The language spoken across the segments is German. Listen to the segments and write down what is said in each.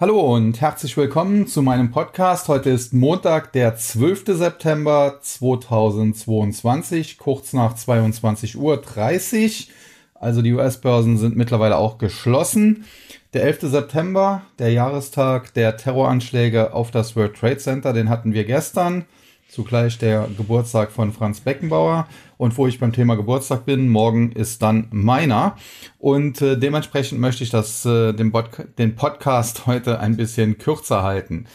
Hallo und herzlich willkommen zu meinem Podcast. Heute ist Montag, der 12. September 2022, kurz nach 22.30 Uhr. Also die US-Börsen sind mittlerweile auch geschlossen. Der 11. September, der Jahrestag der Terroranschläge auf das World Trade Center, den hatten wir gestern zugleich der Geburtstag von Franz Beckenbauer. Und wo ich beim Thema Geburtstag bin, morgen ist dann meiner. Und äh, dementsprechend möchte ich das, äh, den, den Podcast heute ein bisschen kürzer halten.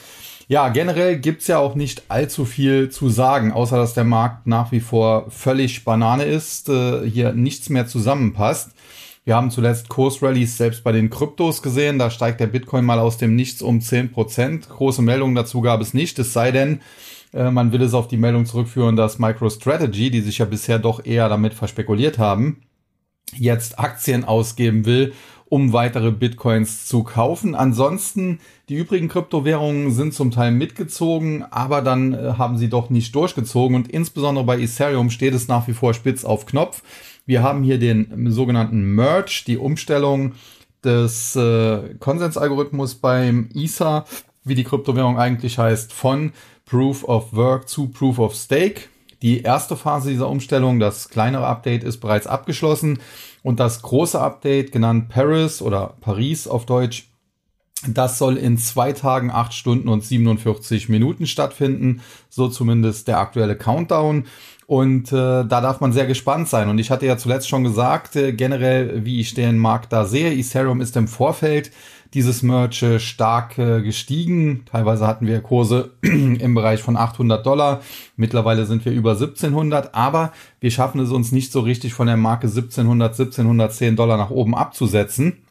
Ja, generell gibt's ja auch nicht allzu viel zu sagen, außer dass der Markt nach wie vor völlig Banane ist, äh, hier nichts mehr zusammenpasst. Wir haben zuletzt Kursrallies selbst bei den Kryptos gesehen. Da steigt der Bitcoin mal aus dem Nichts um 10%. Große Meldungen dazu gab es nicht. Es sei denn, äh, man will es auf die Meldung zurückführen, dass MicroStrategy, die sich ja bisher doch eher damit verspekuliert haben, jetzt Aktien ausgeben will, um weitere Bitcoins zu kaufen. Ansonsten, die übrigen Kryptowährungen sind zum Teil mitgezogen, aber dann äh, haben sie doch nicht durchgezogen und insbesondere bei Ethereum steht es nach wie vor spitz auf Knopf. Wir haben hier den sogenannten Merge, die Umstellung des äh, Konsensalgorithmus beim Ether, wie die Kryptowährung eigentlich heißt, von Proof of Work zu Proof of Stake. Die erste Phase dieser Umstellung, das kleinere Update, ist bereits abgeschlossen und das große Update, genannt Paris oder Paris auf Deutsch, das soll in zwei Tagen, acht Stunden und 47 Minuten stattfinden. So zumindest der aktuelle Countdown. Und äh, da darf man sehr gespannt sein. Und ich hatte ja zuletzt schon gesagt, äh, generell, wie ich den Markt da sehe. Ethereum ist im Vorfeld dieses Merch äh, stark äh, gestiegen. Teilweise hatten wir Kurse im Bereich von 800 Dollar. Mittlerweile sind wir über 1700, aber wir schaffen es uns nicht so richtig von der Marke 1700, 1710 Dollar nach oben abzusetzen.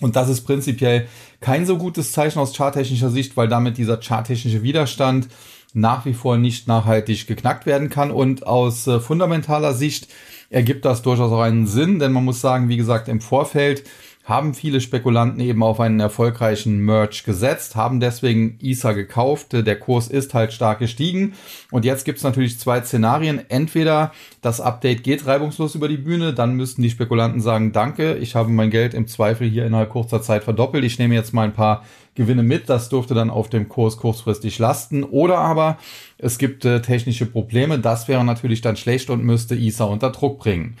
Und das ist prinzipiell kein so gutes Zeichen aus charttechnischer Sicht, weil damit dieser charttechnische Widerstand nach wie vor nicht nachhaltig geknackt werden kann. Und aus äh, fundamentaler Sicht ergibt das durchaus auch einen Sinn, denn man muss sagen, wie gesagt, im Vorfeld haben viele Spekulanten eben auf einen erfolgreichen Merch gesetzt, haben deswegen ISA gekauft. Der Kurs ist halt stark gestiegen. Und jetzt gibt's natürlich zwei Szenarien. Entweder das Update geht reibungslos über die Bühne, dann müssten die Spekulanten sagen, danke, ich habe mein Geld im Zweifel hier innerhalb kurzer Zeit verdoppelt. Ich nehme jetzt mal ein paar Gewinne mit. Das dürfte dann auf dem Kurs kurzfristig lasten. Oder aber es gibt äh, technische Probleme. Das wäre natürlich dann schlecht und müsste ISA unter Druck bringen.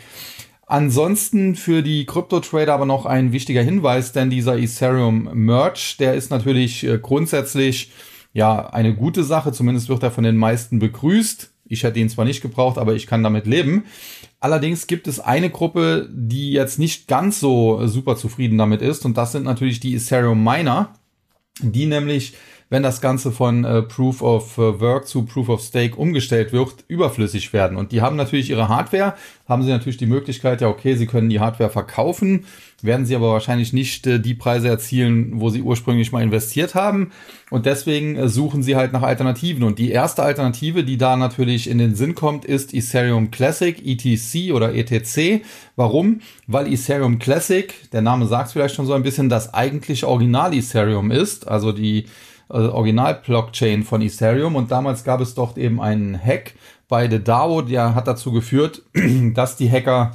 Ansonsten für die Krypto-Trader aber noch ein wichtiger Hinweis, denn dieser Ethereum Merch, der ist natürlich äh, grundsätzlich ja eine gute Sache, zumindest wird er von den meisten begrüßt. Ich hätte ihn zwar nicht gebraucht, aber ich kann damit leben. Allerdings gibt es eine Gruppe, die jetzt nicht ganz so super zufrieden damit ist und das sind natürlich die Ethereum Miner, die nämlich wenn das Ganze von äh, Proof of äh, Work zu Proof of Stake umgestellt wird, überflüssig werden. Und die haben natürlich ihre Hardware, haben sie natürlich die Möglichkeit, ja, okay, sie können die Hardware verkaufen, werden sie aber wahrscheinlich nicht äh, die Preise erzielen, wo sie ursprünglich mal investiert haben. Und deswegen äh, suchen sie halt nach Alternativen. Und die erste Alternative, die da natürlich in den Sinn kommt, ist Ethereum Classic, ETC oder ETC. Warum? Weil Ethereum Classic, der Name sagt vielleicht schon so ein bisschen, das eigentliche Original Ethereum ist. Also die Original-Blockchain von Ethereum. Und damals gab es dort eben einen Hack bei The DAO, der hat dazu geführt, dass die Hacker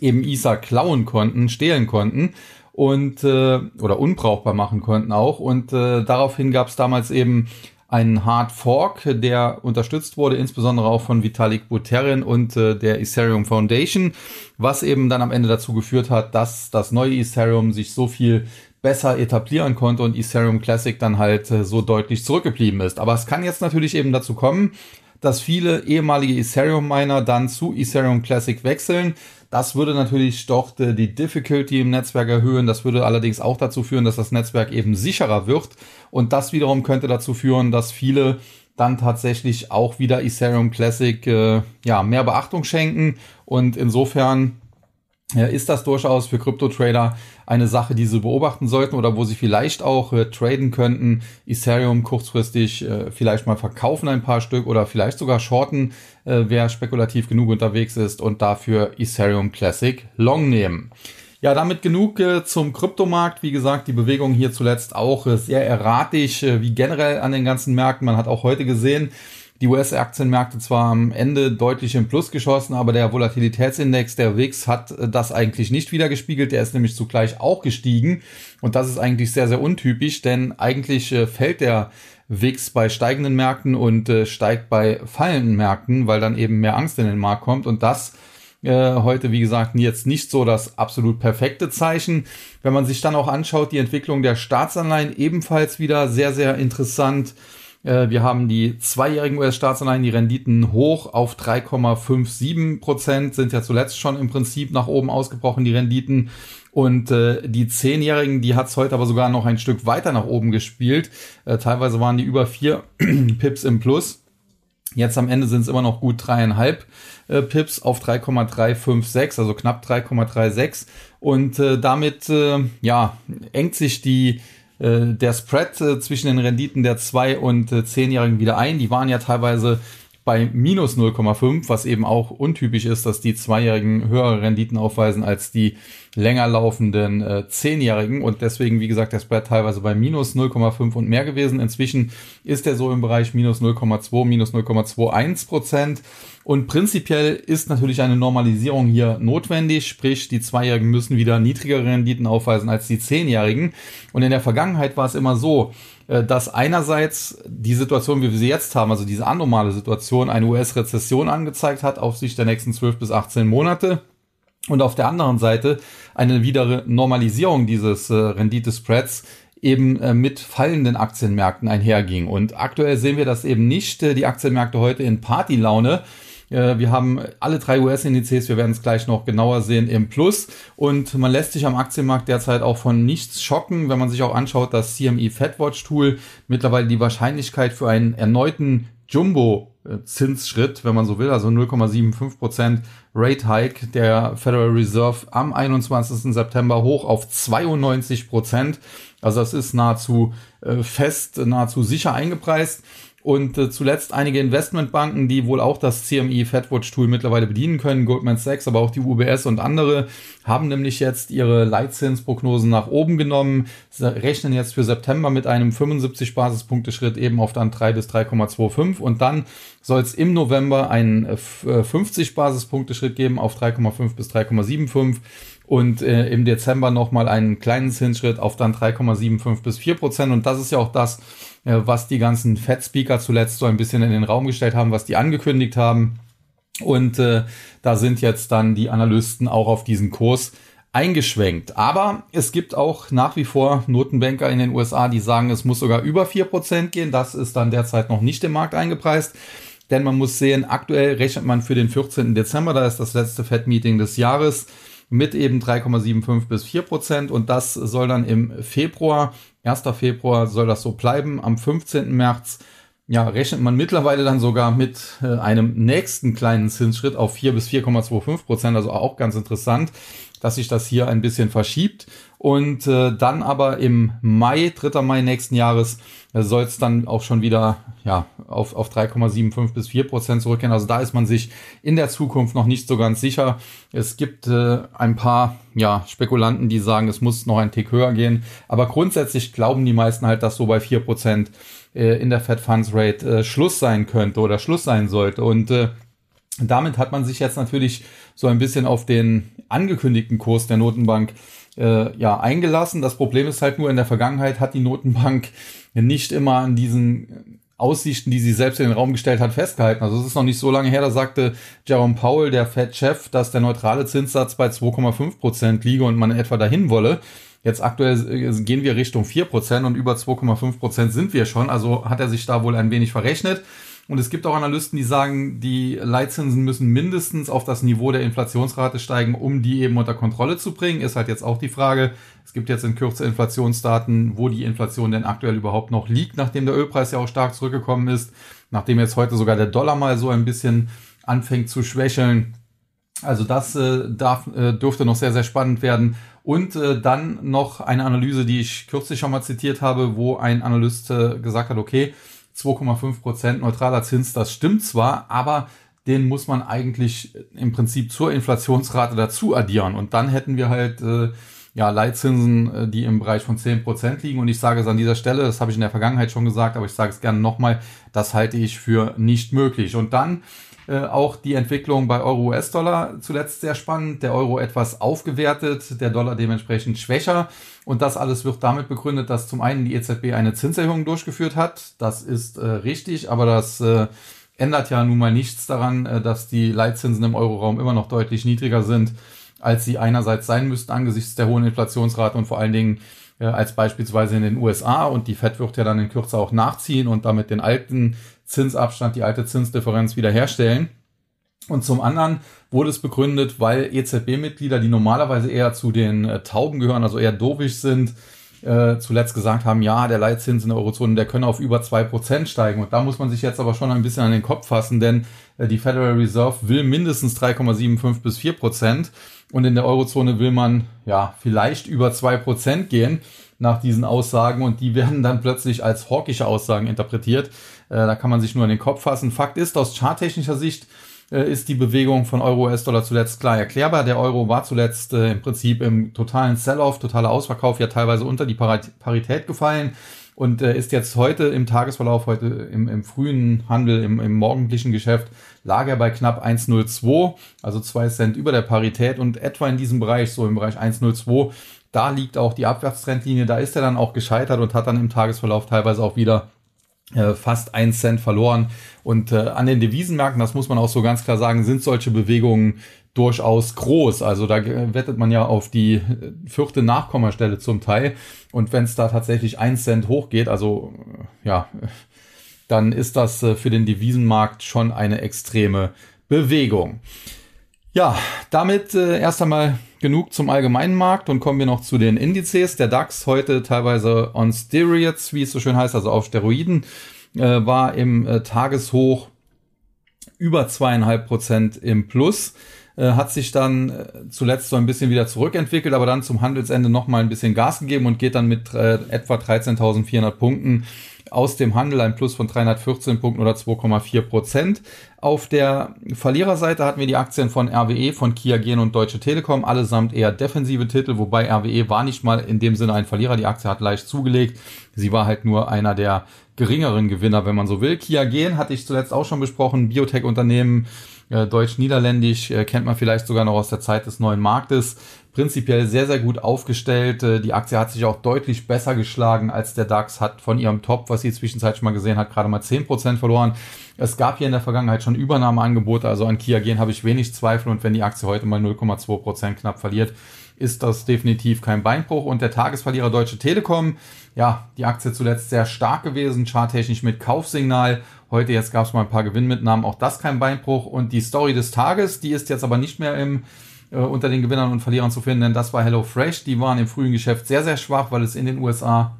eben Ether klauen konnten, stehlen konnten und äh, oder unbrauchbar machen konnten auch. Und äh, daraufhin gab es damals eben einen Hard Fork, der unterstützt wurde, insbesondere auch von Vitalik Buterin und äh, der Ethereum Foundation, was eben dann am Ende dazu geführt hat, dass das neue Ethereum sich so viel besser etablieren konnte und Ethereum Classic dann halt äh, so deutlich zurückgeblieben ist. Aber es kann jetzt natürlich eben dazu kommen, dass viele ehemalige Ethereum-Miner dann zu Ethereum Classic wechseln. Das würde natürlich doch die Difficulty im Netzwerk erhöhen. Das würde allerdings auch dazu führen, dass das Netzwerk eben sicherer wird. Und das wiederum könnte dazu führen, dass viele dann tatsächlich auch wieder Ethereum Classic äh, ja mehr Beachtung schenken. Und insofern ist das durchaus für Krypto-Trader eine Sache, die sie beobachten sollten oder wo sie vielleicht auch äh, traden könnten, Ethereum kurzfristig äh, vielleicht mal verkaufen ein paar Stück oder vielleicht sogar shorten, äh, wer spekulativ genug unterwegs ist und dafür Ethereum Classic long nehmen. Ja, damit genug äh, zum Kryptomarkt. Wie gesagt, die Bewegung hier zuletzt auch äh, sehr erratisch, äh, wie generell an den ganzen Märkten. Man hat auch heute gesehen, die US-Aktienmärkte zwar am Ende deutlich im Plus geschossen, aber der Volatilitätsindex der WIX hat äh, das eigentlich nicht wiedergespiegelt. Der ist nämlich zugleich auch gestiegen und das ist eigentlich sehr, sehr untypisch, denn eigentlich äh, fällt der WIX bei steigenden Märkten und äh, steigt bei fallenden Märkten, weil dann eben mehr Angst in den Markt kommt und das heute, wie gesagt, jetzt nicht so das absolut perfekte Zeichen. Wenn man sich dann auch anschaut, die Entwicklung der Staatsanleihen ebenfalls wieder sehr, sehr interessant. Äh, wir haben die zweijährigen US-Staatsanleihen, die Renditen hoch auf 3,57 Prozent, sind ja zuletzt schon im Prinzip nach oben ausgebrochen, die Renditen. Und äh, die Zehnjährigen, die hat's heute aber sogar noch ein Stück weiter nach oben gespielt. Äh, teilweise waren die über vier Pips im Plus. Jetzt am Ende sind es immer noch gut dreieinhalb äh, Pips auf 3,356, also knapp 3,36. Und äh, damit äh, ja engt sich die äh, der Spread äh, zwischen den Renditen der zwei und äh, zehnjährigen wieder ein. Die waren ja teilweise bei minus 0,5, was eben auch untypisch ist, dass die Zweijährigen höhere Renditen aufweisen als die länger laufenden äh, Zehnjährigen und deswegen, wie gesagt, der Spread teilweise bei minus 0,5 und mehr gewesen. Inzwischen ist er so im Bereich minus 0,2, minus 0,21 Prozent. Und prinzipiell ist natürlich eine Normalisierung hier notwendig, sprich die Zweijährigen müssen wieder niedrigere Renditen aufweisen als die Zehnjährigen. Und in der Vergangenheit war es immer so, äh, dass einerseits die Situation, wie wir sie jetzt haben, also diese anormale Situation, eine US-Rezession angezeigt hat auf Sicht der nächsten 12 bis 18 Monate. Und auf der anderen Seite eine widere Normalisierung dieses äh, Renditespreads eben äh, mit fallenden Aktienmärkten einherging. Und aktuell sehen wir das eben nicht. Äh, die Aktienmärkte heute in Partylaune. Äh, wir haben alle drei US-Indizes, wir werden es gleich noch genauer sehen, im Plus. Und man lässt sich am Aktienmarkt derzeit auch von nichts schocken, wenn man sich auch anschaut, dass CME FedWatch Tool mittlerweile die Wahrscheinlichkeit für einen erneuten Jumbo Zinsschritt, wenn man so will, also 0,75% Rate Hike der Federal Reserve am 21. September hoch auf 92%. Also das ist nahezu äh, fest, nahezu sicher eingepreist. Und äh, zuletzt einige Investmentbanken, die wohl auch das CME FedWatch Tool mittlerweile bedienen können, Goldman Sachs, aber auch die UBS und andere, haben nämlich jetzt ihre Leitzinsprognosen nach oben genommen, rechnen jetzt für September mit einem 75 Basispunkte Schritt eben auf dann 3 bis 3,25 und dann soll es im November einen 50 äh, Basispunkte Schritt geben auf 3,5 bis 3,75 und äh, im Dezember nochmal einen kleinen Zinsschritt auf dann 3,75 bis 4 Prozent. Und das ist ja auch das, äh, was die ganzen Fed-Speaker zuletzt so ein bisschen in den Raum gestellt haben, was die angekündigt haben. Und äh, da sind jetzt dann die Analysten auch auf diesen Kurs eingeschwenkt. Aber es gibt auch nach wie vor Notenbanker in den USA, die sagen, es muss sogar über vier Prozent gehen. Das ist dann derzeit noch nicht im Markt eingepreist. Denn man muss sehen, aktuell rechnet man für den 14. Dezember, da ist das letzte Fed-Meeting des Jahres, mit eben 3,75 bis 4 Prozent. Und das soll dann im Februar 1. Februar soll das so bleiben. Am 15. März ja, rechnet man mittlerweile dann sogar mit äh, einem nächsten kleinen Zinsschritt auf 4 bis 4,25 Prozent, also auch ganz interessant, dass sich das hier ein bisschen verschiebt. Und äh, dann aber im Mai, 3. Mai nächsten Jahres, soll es dann auch schon wieder ja, auf, auf 3,75 bis 4 Prozent zurückgehen. Also da ist man sich in der Zukunft noch nicht so ganz sicher. Es gibt äh, ein paar ja, Spekulanten, die sagen, es muss noch ein Tick höher gehen. Aber grundsätzlich glauben die meisten halt, dass so bei 4 Prozent äh, in der Fed Funds Rate äh, Schluss sein könnte oder Schluss sein sollte. Und äh, damit hat man sich jetzt natürlich so ein bisschen auf den angekündigten Kurs der Notenbank äh, ja eingelassen. Das Problem ist halt nur, in der Vergangenheit hat die Notenbank nicht immer an diesen Aussichten, die sie selbst in den Raum gestellt hat, festgehalten. Also es ist noch nicht so lange her, da sagte Jerome Powell, der Fed-Chef, dass der neutrale Zinssatz bei 2,5 Prozent liege und man etwa dahin wolle. Jetzt aktuell äh, gehen wir Richtung 4 Prozent und über 2,5 Prozent sind wir schon. Also hat er sich da wohl ein wenig verrechnet. Und es gibt auch Analysten, die sagen, die Leitzinsen müssen mindestens auf das Niveau der Inflationsrate steigen, um die eben unter Kontrolle zu bringen. Ist halt jetzt auch die Frage. Es gibt jetzt in Kürze Inflationsdaten, wo die Inflation denn aktuell überhaupt noch liegt, nachdem der Ölpreis ja auch stark zurückgekommen ist, nachdem jetzt heute sogar der Dollar mal so ein bisschen anfängt zu schwächeln. Also das äh, darf, äh, dürfte noch sehr, sehr spannend werden. Und äh, dann noch eine Analyse, die ich kürzlich schon mal zitiert habe, wo ein Analyst äh, gesagt hat, okay, 2,5 Prozent neutraler Zins, das stimmt zwar, aber den muss man eigentlich im Prinzip zur Inflationsrate dazu addieren. Und dann hätten wir halt äh, ja, Leitzinsen, äh, die im Bereich von 10% liegen. Und ich sage es an dieser Stelle, das habe ich in der Vergangenheit schon gesagt, aber ich sage es gerne nochmal, das halte ich für nicht möglich. Und dann äh, auch die Entwicklung bei Euro-US-Dollar zuletzt sehr spannend. Der Euro etwas aufgewertet, der Dollar dementsprechend schwächer. Und das alles wird damit begründet, dass zum einen die EZB eine Zinserhöhung durchgeführt hat. Das ist äh, richtig, aber das äh, ändert ja nun mal nichts daran, äh, dass die Leitzinsen im Euroraum immer noch deutlich niedriger sind als sie einerseits sein müssten angesichts der hohen Inflationsrate und vor allen Dingen äh, als beispielsweise in den USA. Und die Fed wird ja dann in Kürze auch nachziehen und damit den alten Zinsabstand, die alte Zinsdifferenz wiederherstellen. Und zum anderen wurde es begründet, weil EZB-Mitglieder, die normalerweise eher zu den äh, Tauben gehören, also eher dovisch sind, äh, zuletzt gesagt haben, ja, der Leitzins in der Eurozone, der könne auf über zwei Prozent steigen. Und da muss man sich jetzt aber schon ein bisschen an den Kopf fassen, denn äh, die Federal Reserve will mindestens 3,75 bis vier Prozent. Und in der Eurozone will man ja vielleicht über zwei Prozent gehen nach diesen Aussagen und die werden dann plötzlich als hawkische Aussagen interpretiert. Äh, da kann man sich nur an den Kopf fassen. Fakt ist, aus charttechnischer Sicht äh, ist die Bewegung von Euro US-Dollar zuletzt klar erklärbar. Der Euro war zuletzt äh, im Prinzip im totalen Sell-off, totaler Ausverkauf, ja teilweise unter die Parität gefallen und äh, ist jetzt heute im Tagesverlauf, heute im, im frühen Handel, im, im morgendlichen Geschäft, lag er bei knapp 1,02, also zwei Cent über der Parität und etwa in diesem Bereich, so im Bereich 1,02, da liegt auch die Abwärtstrendlinie, da ist er dann auch gescheitert und hat dann im Tagesverlauf teilweise auch wieder fast ein Cent verloren. Und äh, an den Devisenmärkten, das muss man auch so ganz klar sagen, sind solche Bewegungen durchaus groß. Also da wettet man ja auf die äh, vierte Nachkommastelle zum Teil. Und wenn es da tatsächlich ein Cent hochgeht, also äh, ja, dann ist das äh, für den Devisenmarkt schon eine extreme Bewegung. Ja, damit äh, erst einmal genug zum allgemeinen Markt und kommen wir noch zu den Indizes. Der DAX heute teilweise on Steroids, wie es so schön heißt, also auf Steroiden, äh, war im äh, Tageshoch über zweieinhalb Prozent im Plus. Äh, hat sich dann äh, zuletzt so ein bisschen wieder zurückentwickelt, aber dann zum Handelsende nochmal ein bisschen Gas gegeben und geht dann mit äh, etwa 13.400 Punkten aus dem Handel ein Plus von 314 Punkten oder 2,4 Prozent. Auf der Verliererseite hatten wir die Aktien von RWE, von Kia Gen und Deutsche Telekom, allesamt eher defensive Titel, wobei RWE war nicht mal in dem Sinne ein Verlierer. Die Aktie hat leicht zugelegt. Sie war halt nur einer der geringeren Gewinner, wenn man so will. Kia Gen hatte ich zuletzt auch schon besprochen, Biotech-Unternehmen, äh, Deutsch-Niederländisch, äh, kennt man vielleicht sogar noch aus der Zeit des neuen Marktes. Prinzipiell sehr, sehr gut aufgestellt. Äh, die Aktie hat sich auch deutlich besser geschlagen als der DAX, hat von ihrem Top, was sie zwischenzeitlich mal gesehen hat, gerade mal 10% verloren. Es gab hier in der Vergangenheit schon Übernahmeangebote, also an Kia gehen habe ich wenig Zweifel und wenn die Aktie heute mal 0,2% knapp verliert, ist das definitiv kein Beinbruch. Und der Tagesverlierer Deutsche Telekom, ja, die Aktie zuletzt sehr stark gewesen, charttechnisch mit Kaufsignal Heute jetzt gab es mal ein paar Gewinnmitnahmen, auch das kein Beinbruch. Und die Story des Tages, die ist jetzt aber nicht mehr im äh, unter den Gewinnern und Verlierern zu finden, denn das war HelloFresh. Die waren im frühen Geschäft sehr, sehr schwach, weil es in den USA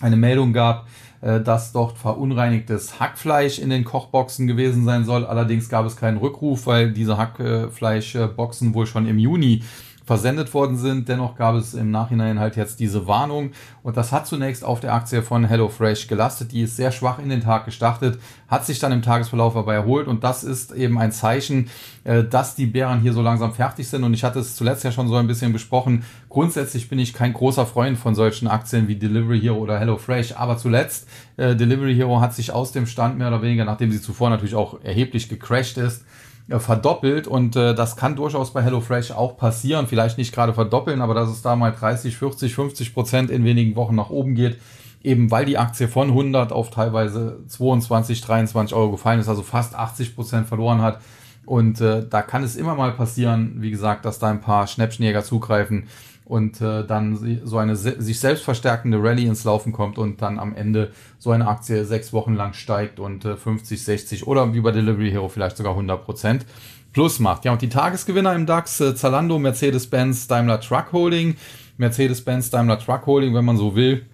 eine Meldung gab, äh, dass dort verunreinigtes Hackfleisch in den Kochboxen gewesen sein soll. Allerdings gab es keinen Rückruf, weil diese Hackfleischboxen wohl schon im Juni versendet worden sind. Dennoch gab es im Nachhinein halt jetzt diese Warnung und das hat zunächst auf der Aktie von HelloFresh gelastet. Die ist sehr schwach in den Tag gestartet, hat sich dann im Tagesverlauf aber erholt und das ist eben ein Zeichen, äh, dass die Bären hier so langsam fertig sind und ich hatte es zuletzt ja schon so ein bisschen besprochen. Grundsätzlich bin ich kein großer Freund von solchen Aktien wie Delivery Hero oder HelloFresh, aber zuletzt äh, Delivery Hero hat sich aus dem Stand mehr oder weniger, nachdem sie zuvor natürlich auch erheblich gecrashed ist, verdoppelt und äh, das kann durchaus bei HelloFresh auch passieren. Vielleicht nicht gerade verdoppeln, aber dass es da mal 30, 40, 50 Prozent in wenigen Wochen nach oben geht, eben weil die Aktie von 100 auf teilweise 22, 23 Euro gefallen ist, also fast 80 Prozent verloren hat. Und äh, da kann es immer mal passieren, wie gesagt, dass da ein paar Schnäppchenjäger zugreifen und äh, dann so eine se sich selbst verstärkende Rallye ins Laufen kommt und dann am Ende so eine Aktie sechs Wochen lang steigt und äh, 50, 60 oder wie bei Delivery Hero vielleicht sogar 100 Prozent plus macht. Ja, und die Tagesgewinner im DAX, äh, Zalando, Mercedes-Benz, Daimler Truck Holding, Mercedes-Benz, Daimler Truck Holding, wenn man so will,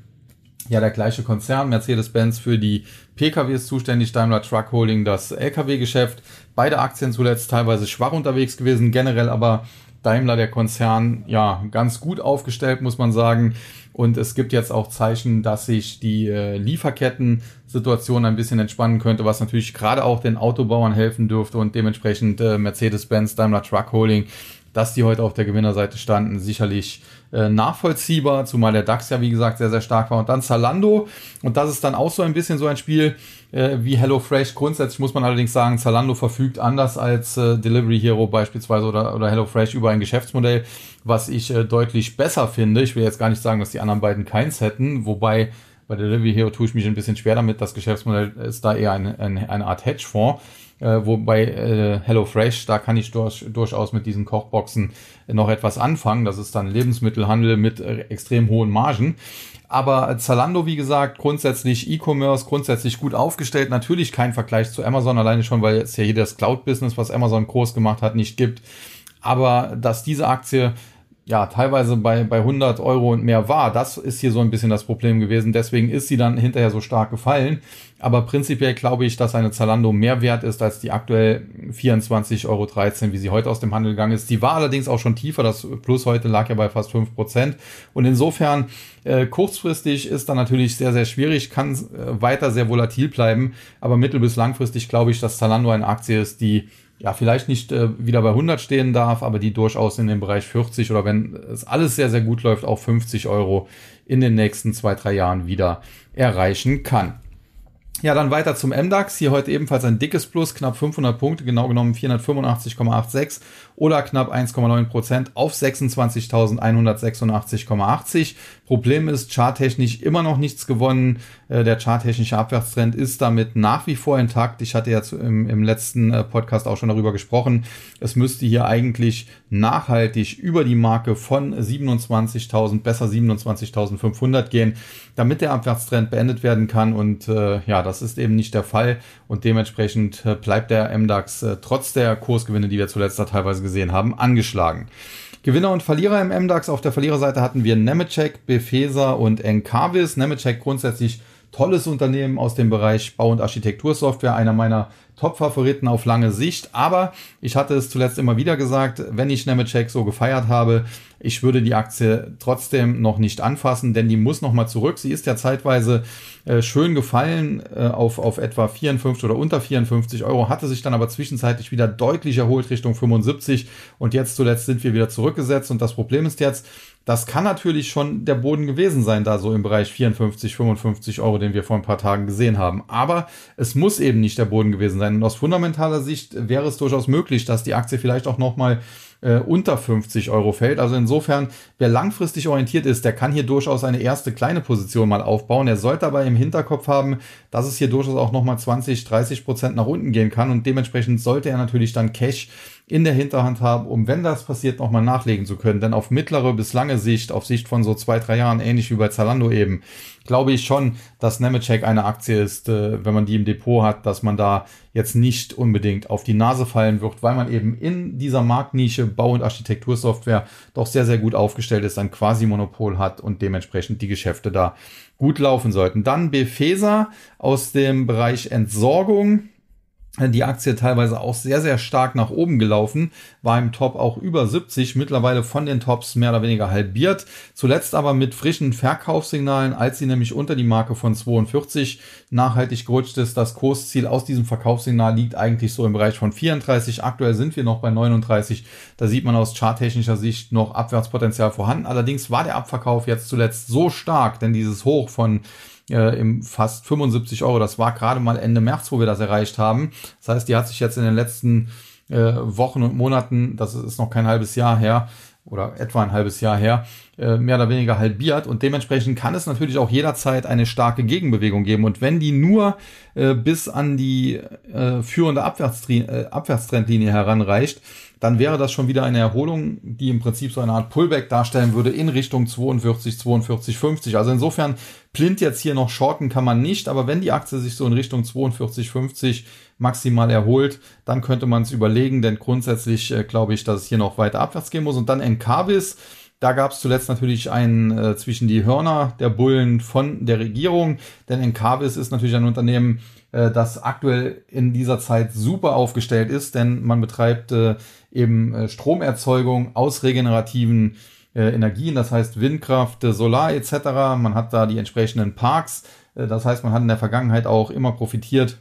ja der gleiche Konzern, Mercedes-Benz für die PKWs zuständig, Daimler Truck Holding das LKW-Geschäft. Beide Aktien zuletzt teilweise schwach unterwegs gewesen, generell aber Daimler, der Konzern, ja, ganz gut aufgestellt, muss man sagen. Und es gibt jetzt auch Zeichen, dass sich die äh, Lieferketten-Situation ein bisschen entspannen könnte, was natürlich gerade auch den Autobauern helfen dürfte und dementsprechend äh, Mercedes-Benz, Daimler Truck Holding dass die heute auf der Gewinnerseite standen, sicherlich äh, nachvollziehbar, zumal der DAX ja wie gesagt sehr, sehr stark war. Und dann Zalando. Und das ist dann auch so ein bisschen so ein Spiel äh, wie HelloFresh. Grundsätzlich muss man allerdings sagen, Zalando verfügt anders als äh, Delivery Hero beispielsweise oder, oder HelloFresh über ein Geschäftsmodell, was ich äh, deutlich besser finde. Ich will jetzt gar nicht sagen, dass die anderen beiden keins hätten, wobei bei Delivery Hero tue ich mich ein bisschen schwer damit. Das Geschäftsmodell ist da eher eine, eine, eine Art Hedgefonds. Äh, wobei äh, HelloFresh, da kann ich durch, durchaus mit diesen Kochboxen noch etwas anfangen. Das ist dann Lebensmittelhandel mit äh, extrem hohen Margen. Aber Zalando, wie gesagt, grundsätzlich E-Commerce, grundsätzlich gut aufgestellt. Natürlich kein Vergleich zu Amazon, alleine schon, weil es ja hier das Cloud-Business, was Amazon groß gemacht hat, nicht gibt. Aber dass diese Aktie ja, teilweise bei, bei 100 Euro und mehr war. Das ist hier so ein bisschen das Problem gewesen. Deswegen ist sie dann hinterher so stark gefallen. Aber prinzipiell glaube ich, dass eine Zalando mehr wert ist als die aktuell 24,13 Euro, wie sie heute aus dem Handel gegangen ist. Die war allerdings auch schon tiefer. Das Plus heute lag ja bei fast 5 Prozent. Und insofern, äh, kurzfristig ist dann natürlich sehr, sehr schwierig, kann äh, weiter sehr volatil bleiben. Aber mittel- bis langfristig glaube ich, dass Zalando eine Aktie ist, die ja, vielleicht nicht äh, wieder bei 100 stehen darf, aber die durchaus in dem Bereich 40 oder wenn es alles sehr, sehr gut läuft, auch 50 Euro in den nächsten zwei, drei Jahren wieder erreichen kann. Ja, dann weiter zum MDAX. Hier heute ebenfalls ein dickes Plus, knapp 500 Punkte, genau genommen 485,86 oder knapp 1,9 Prozent auf 26.186,80. Problem ist, charttechnisch immer noch nichts gewonnen. Äh, der charttechnische Abwärtstrend ist damit nach wie vor intakt. Ich hatte ja im, im letzten äh, Podcast auch schon darüber gesprochen. Es müsste hier eigentlich nachhaltig über die Marke von 27.000, besser 27.500 gehen, damit der Abwärtstrend beendet werden kann. Und äh, ja, das ist eben nicht der Fall. Und dementsprechend äh, bleibt der MDAX äh, trotz der Kursgewinne, die wir zuletzt da teilweise gesehen haben, angeschlagen. Gewinner und Verlierer im MDAX. Auf der Verliererseite hatten wir Nemetschek, Befesa und Encarvis. Nemetschek grundsätzlich tolles Unternehmen aus dem Bereich Bau- und Architektursoftware, einer meiner Top-Favoriten auf lange Sicht. Aber ich hatte es zuletzt immer wieder gesagt, wenn ich Nemetschek so gefeiert habe, ich würde die Aktie trotzdem noch nicht anfassen, denn die muss noch mal zurück. Sie ist ja zeitweise äh, schön gefallen äh, auf, auf etwa 54 oder unter 54 Euro, hatte sich dann aber zwischenzeitlich wieder deutlich erholt Richtung 75 und jetzt zuletzt sind wir wieder zurückgesetzt und das Problem ist jetzt, das kann natürlich schon der Boden gewesen sein, da so im Bereich 54, 55 Euro, den wir vor ein paar Tagen gesehen haben. Aber es muss eben nicht der Boden gewesen sein. Und aus fundamentaler Sicht wäre es durchaus möglich, dass die Aktie vielleicht auch nochmal äh, unter 50 Euro fällt. Also insofern, wer langfristig orientiert ist, der kann hier durchaus eine erste kleine Position mal aufbauen. Er sollte aber im Hinterkopf haben, dass es hier durchaus auch nochmal 20, 30 Prozent nach unten gehen kann. Und dementsprechend sollte er natürlich dann Cash in der Hinterhand haben, um, wenn das passiert, nochmal nachlegen zu können. Denn auf mittlere bis lange Sicht, auf Sicht von so zwei, drei Jahren, ähnlich wie bei Zalando eben, glaube ich schon, dass Nemetschek eine Aktie ist, äh, wenn man die im Depot hat, dass man da jetzt nicht unbedingt auf die Nase fallen wird, weil man eben in dieser Marktnische Bau- und Architektursoftware doch sehr, sehr gut aufgestellt ist, ein Quasi-Monopol hat und dementsprechend die Geschäfte da gut laufen sollten. Dann Befesa aus dem Bereich Entsorgung die Aktie teilweise auch sehr, sehr stark nach oben gelaufen, war im Top auch über 70, mittlerweile von den Tops mehr oder weniger halbiert. Zuletzt aber mit frischen Verkaufssignalen, als sie nämlich unter die Marke von 42 nachhaltig gerutscht ist. Das Kursziel aus diesem Verkaufssignal liegt eigentlich so im Bereich von 34. Aktuell sind wir noch bei 39. Da sieht man aus charttechnischer Sicht noch Abwärtspotenzial vorhanden. Allerdings war der Abverkauf jetzt zuletzt so stark, denn dieses Hoch von äh, im fast 75 Euro. Das war gerade mal Ende März, wo wir das erreicht haben. Das heißt, die hat sich jetzt in den letzten äh, Wochen und Monaten, das ist noch kein halbes Jahr her, oder etwa ein halbes Jahr her, äh, mehr oder weniger halbiert und dementsprechend kann es natürlich auch jederzeit eine starke Gegenbewegung geben und wenn die nur äh, bis an die äh, führende Abwärtstrendlinie, Abwärtstrendlinie heranreicht, dann wäre das schon wieder eine Erholung, die im Prinzip so eine Art Pullback darstellen würde in Richtung 42, 42, 50. Also insofern blind jetzt hier noch shorten kann man nicht, aber wenn die Aktie sich so in Richtung 42, 50 maximal erholt, dann könnte man es überlegen, denn grundsätzlich äh, glaube ich, dass es hier noch weiter abwärts gehen muss. Und dann Encarvis, da gab es zuletzt natürlich einen äh, zwischen die Hörner der Bullen von der Regierung, denn Encarvis ist natürlich ein Unternehmen, äh, das aktuell in dieser Zeit super aufgestellt ist, denn man betreibt äh, eben äh, Stromerzeugung aus regenerativen Energien, das heißt Windkraft, Solar etc. Man hat da die entsprechenden Parks, das heißt, man hat in der Vergangenheit auch immer profitiert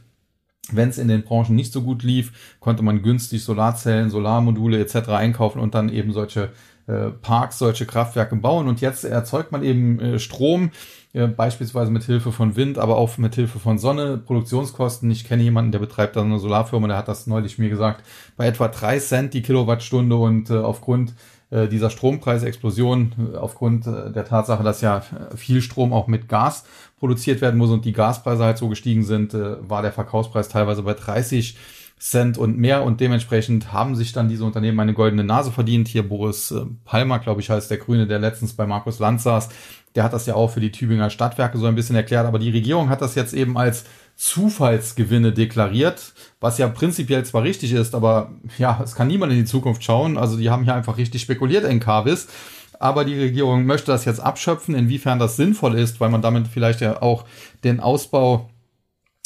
wenn es in den Branchen nicht so gut lief, konnte man günstig Solarzellen, Solarmodule etc. einkaufen und dann eben solche äh, Parks, solche Kraftwerke bauen. Und jetzt erzeugt man eben äh, Strom, äh, beispielsweise mit Hilfe von Wind, aber auch mit Hilfe von Sonne. Produktionskosten, ich kenne jemanden, der betreibt da eine Solarfirma, der hat das neulich mir gesagt, bei etwa drei Cent die Kilowattstunde und äh, aufgrund äh, dieser Strompreisexplosion, äh, aufgrund der Tatsache, dass ja viel Strom auch mit Gas produziert werden muss und die Gaspreise halt so gestiegen sind, war der Verkaufspreis teilweise bei 30 Cent und mehr und dementsprechend haben sich dann diese Unternehmen eine goldene Nase verdient. Hier Boris Palmer, glaube ich, heißt der Grüne, der letztens bei Markus Lanz saß. Der hat das ja auch für die Tübinger Stadtwerke so ein bisschen erklärt, aber die Regierung hat das jetzt eben als Zufallsgewinne deklariert, was ja prinzipiell zwar richtig ist, aber ja, es kann niemand in die Zukunft schauen. Also die haben hier einfach richtig spekuliert in Carvis. Aber die Regierung möchte das jetzt abschöpfen, inwiefern das sinnvoll ist, weil man damit vielleicht ja auch den Ausbau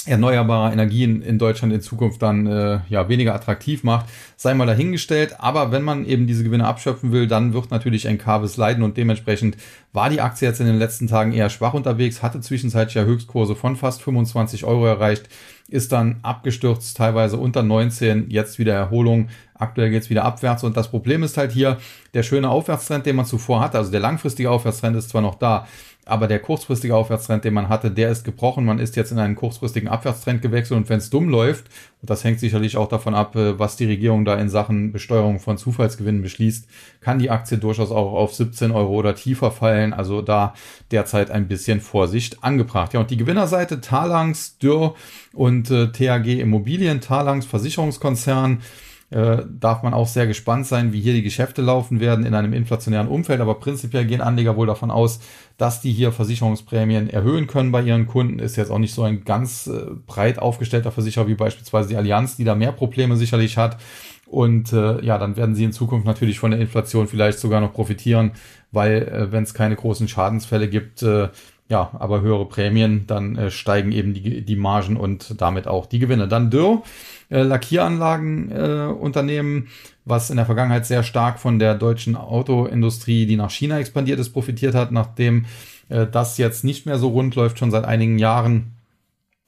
erneuerbarer Energien in Deutschland in Zukunft dann äh, ja weniger attraktiv macht, sei mal dahingestellt. Aber wenn man eben diese Gewinne abschöpfen will, dann wird natürlich Encarvis leiden und dementsprechend war die Aktie jetzt in den letzten Tagen eher schwach unterwegs, hatte zwischenzeitlich ja Höchstkurse von fast 25 Euro erreicht, ist dann abgestürzt, teilweise unter 19, jetzt wieder Erholung. Aktuell geht's wieder abwärts und das Problem ist halt hier der schöne Aufwärtstrend, den man zuvor hatte. Also der langfristige Aufwärtstrend ist zwar noch da, aber der kurzfristige Aufwärtstrend, den man hatte, der ist gebrochen. Man ist jetzt in einen kurzfristigen Abwärtstrend gewechselt und wenn es dumm läuft, und das hängt sicherlich auch davon ab, äh, was die Regierung da in Sachen Besteuerung von Zufallsgewinnen beschließt, kann die Aktie durchaus auch auf 17 Euro oder tiefer fallen. Also da derzeit ein bisschen Vorsicht angebracht. Ja, und die Gewinnerseite Talangs, Dürr und äh, THG Immobilien, Talangs Versicherungskonzern, äh, darf man auch sehr gespannt sein, wie hier die Geschäfte laufen werden in einem inflationären Umfeld. Aber prinzipiell gehen Anleger wohl davon aus, dass die hier Versicherungsprämien erhöhen können bei ihren Kunden. Ist jetzt auch nicht so ein ganz äh, breit aufgestellter Versicherer wie beispielsweise die Allianz, die da mehr Probleme sicherlich hat. Und äh, ja, dann werden sie in Zukunft natürlich von der Inflation vielleicht sogar noch profitieren, weil äh, wenn es keine großen Schadensfälle gibt, äh, ja, aber höhere Prämien, dann äh, steigen eben die, die Margen und damit auch die Gewinne. Dann Dürr, äh, Lackieranlagenunternehmen, äh, was in der Vergangenheit sehr stark von der deutschen Autoindustrie, die nach China expandiert ist, profitiert hat, nachdem äh, das jetzt nicht mehr so rund läuft, schon seit einigen Jahren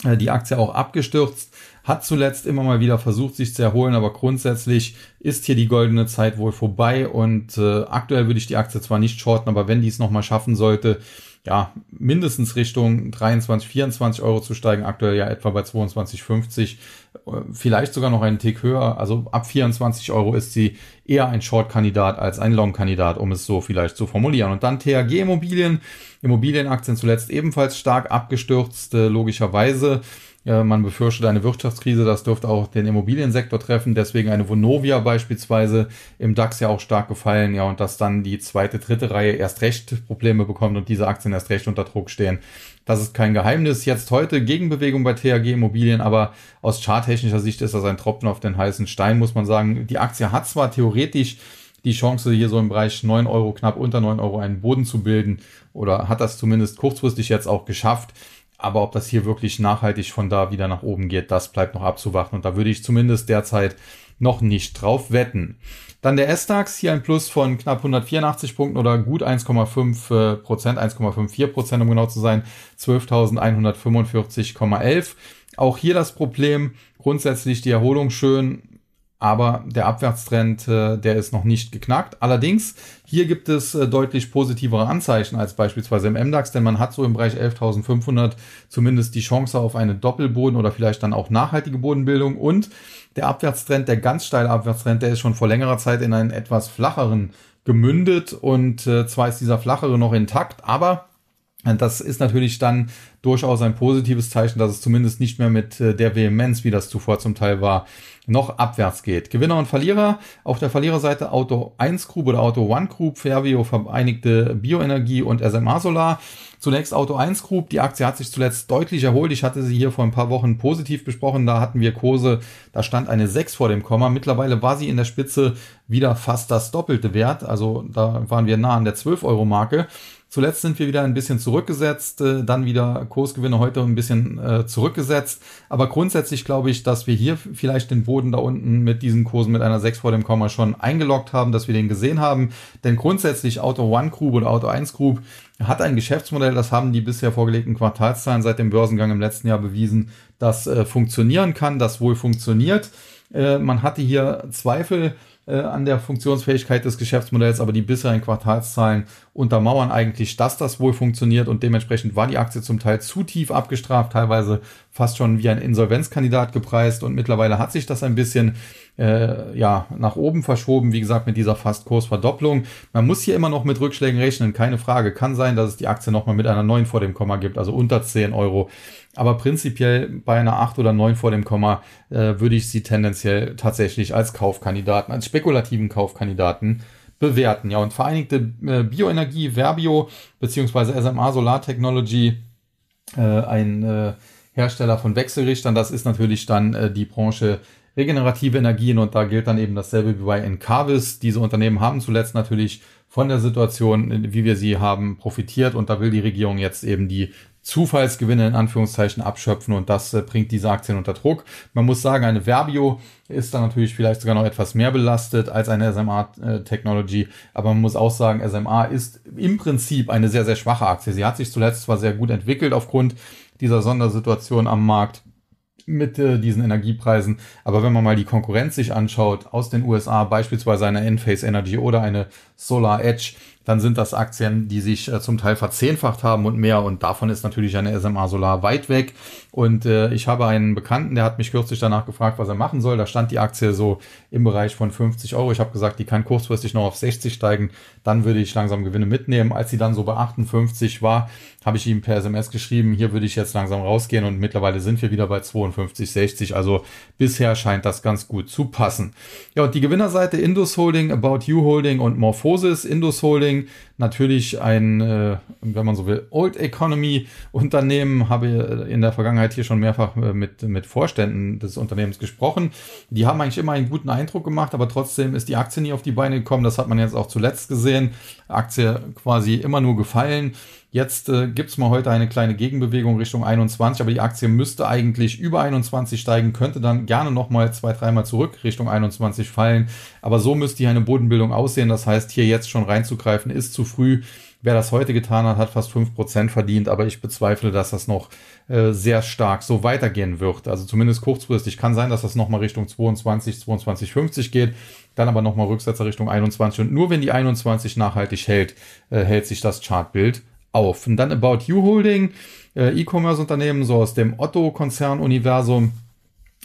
äh, die Aktie auch abgestürzt, hat zuletzt immer mal wieder versucht, sich zu erholen, aber grundsätzlich ist hier die goldene Zeit wohl vorbei und äh, aktuell würde ich die Aktie zwar nicht shorten, aber wenn die es nochmal schaffen sollte, ja, mindestens Richtung 23, 24 Euro zu steigen, aktuell ja etwa bei 22,50, vielleicht sogar noch einen Tick höher. Also ab 24 Euro ist sie eher ein Short-Kandidat als ein Long-Kandidat, um es so vielleicht zu formulieren. Und dann THG Immobilien, Immobilienaktien zuletzt ebenfalls stark abgestürzt, äh, logischerweise. Ja, man befürchtet eine Wirtschaftskrise, das dürfte auch den Immobiliensektor treffen, deswegen eine Vonovia beispielsweise im DAX ja auch stark gefallen, ja, und dass dann die zweite, dritte Reihe erst recht Probleme bekommt und diese Aktien erst recht unter Druck stehen. Das ist kein Geheimnis. Jetzt heute Gegenbewegung bei THG Immobilien, aber aus charttechnischer Sicht ist das ein Tropfen auf den heißen Stein, muss man sagen. Die Aktie hat zwar theoretisch die Chance, hier so im Bereich 9 Euro, knapp unter 9 Euro einen Boden zu bilden oder hat das zumindest kurzfristig jetzt auch geschafft. Aber ob das hier wirklich nachhaltig von da wieder nach oben geht, das bleibt noch abzuwarten. Und da würde ich zumindest derzeit noch nicht drauf wetten. Dann der S-DAX, hier ein Plus von knapp 184 Punkten oder gut 1,5 Prozent, 1,54 Prozent, um genau zu sein, 12.145,11. Auch hier das Problem, grundsätzlich die Erholung schön, aber der Abwärtstrend, äh, der ist noch nicht geknackt. Allerdings, hier gibt es äh, deutlich positivere Anzeichen als beispielsweise im MDAX, denn man hat so im Bereich 11.500 zumindest die Chance auf einen Doppelboden oder vielleicht dann auch nachhaltige Bodenbildung und der Abwärtstrend, der ganz steile Abwärtstrend, der ist schon vor längerer Zeit in einen etwas flacheren gemündet und äh, zwar ist dieser flachere noch intakt, aber das ist natürlich dann durchaus ein positives Zeichen, dass es zumindest nicht mehr mit äh, der Vehemenz, wie das zuvor zum Teil war, noch abwärts geht. Gewinner und Verlierer. Auf der Verliererseite Auto 1 Group oder Auto 1 Group, Fairview Vereinigte Bioenergie und SMA Solar. Zunächst Auto 1 Group. Die Aktie hat sich zuletzt deutlich erholt. Ich hatte sie hier vor ein paar Wochen positiv besprochen. Da hatten wir Kurse, da stand eine 6 vor dem Komma. Mittlerweile war sie in der Spitze wieder fast das doppelte Wert. Also da waren wir nah an der 12 Euro Marke. Zuletzt sind wir wieder ein bisschen zurückgesetzt, äh, dann wieder Kursgewinne heute ein bisschen äh, zurückgesetzt. Aber grundsätzlich glaube ich, dass wir hier vielleicht den Boden da unten mit diesen Kursen mit einer 6 vor dem Komma schon eingeloggt haben, dass wir den gesehen haben. Denn grundsätzlich Auto One Group oder Auto 1 Group hat ein Geschäftsmodell, das haben die bisher vorgelegten Quartalszahlen seit dem Börsengang im letzten Jahr bewiesen, das äh, funktionieren kann, das wohl funktioniert. Äh, man hatte hier Zweifel, äh, an der Funktionsfähigkeit des Geschäftsmodells, aber die bisherigen Quartalszahlen untermauern eigentlich, dass das wohl funktioniert und dementsprechend war die Aktie zum Teil zu tief abgestraft, teilweise fast schon wie ein Insolvenzkandidat gepreist und mittlerweile hat sich das ein bisschen äh, ja nach oben verschoben, wie gesagt mit dieser fast Kursverdopplung. Man muss hier immer noch mit Rückschlägen rechnen, keine Frage. Kann sein, dass es die Aktie nochmal mit einer 9 vor dem Komma gibt, also unter 10 Euro. Aber prinzipiell bei einer 8 oder 9 vor dem Komma äh, würde ich sie tendenziell tatsächlich als Kaufkandidaten, als spekulativen Kaufkandidaten bewerten. Ja, und Vereinigte äh, Bioenergie, Verbio, beziehungsweise SMA Solar Technology, äh, ein äh, Hersteller von Wechselrichtern, das ist natürlich dann äh, die Branche regenerative Energien und da gilt dann eben dasselbe wie bei Encarvis. Diese Unternehmen haben zuletzt natürlich von der Situation, wie wir sie haben, profitiert und da will die Regierung jetzt eben die Zufallsgewinne in Anführungszeichen abschöpfen und das äh, bringt diese Aktien unter Druck. Man muss sagen, eine Verbio ist dann natürlich vielleicht sogar noch etwas mehr belastet als eine SMA äh, Technology, aber man muss auch sagen, SMA ist im Prinzip eine sehr, sehr schwache Aktie. Sie hat sich zuletzt zwar sehr gut entwickelt aufgrund dieser Sondersituation am Markt, mit äh, diesen Energiepreisen. Aber wenn man mal die Konkurrenz sich anschaut aus den USA, beispielsweise eine Enphase Energy oder eine Solar Edge, dann sind das Aktien, die sich äh, zum Teil verzehnfacht haben und mehr. Und davon ist natürlich eine SMA Solar weit weg. Und äh, ich habe einen Bekannten, der hat mich kürzlich danach gefragt, was er machen soll. Da stand die Aktie so im Bereich von 50 Euro. Ich habe gesagt, die kann kurzfristig noch auf 60 steigen. Dann würde ich langsam Gewinne mitnehmen. Als sie dann so bei 58 war, habe ich ihm per SMS geschrieben, hier würde ich jetzt langsam rausgehen. Und mittlerweile sind wir wieder bei 52, 60. Also bisher scheint das ganz gut zu passen. Ja, und die Gewinnerseite Indus Holding, About You Holding und Morphosis. Indus Holding natürlich ein, äh, wenn man so will, Old Economy Unternehmen, habe in der Vergangenheit hier schon mehrfach äh, mit, mit Vorständen des Unternehmens gesprochen. Die haben eigentlich immer einen guten Eindruck gemacht, aber trotzdem ist die Aktie nie auf die Beine gekommen. Das hat man jetzt auch zuletzt gesehen. Aktie quasi immer nur gefallen. Jetzt äh, gibt mal heute eine kleine Gegenbewegung Richtung 21, aber die Aktie müsste eigentlich über 21 steigen, könnte dann gerne nochmal zwei, dreimal zurück Richtung 21 fallen. Aber so müsste hier eine Bodenbildung aussehen. Das heißt, hier jetzt schon reinzugreifen ist zu früh. Wer das heute getan hat, hat fast fünf Prozent verdient, aber ich bezweifle, dass das noch äh, sehr stark so weitergehen wird. Also zumindest kurzfristig kann sein, dass das nochmal Richtung 22, 22, 50 geht, dann aber nochmal Rücksetzer Richtung 21 und nur wenn die 21 nachhaltig hält, äh, hält sich das Chartbild auf. Und dann About You Holding, äh, E-Commerce-Unternehmen, so aus dem Otto-Konzern-Universum,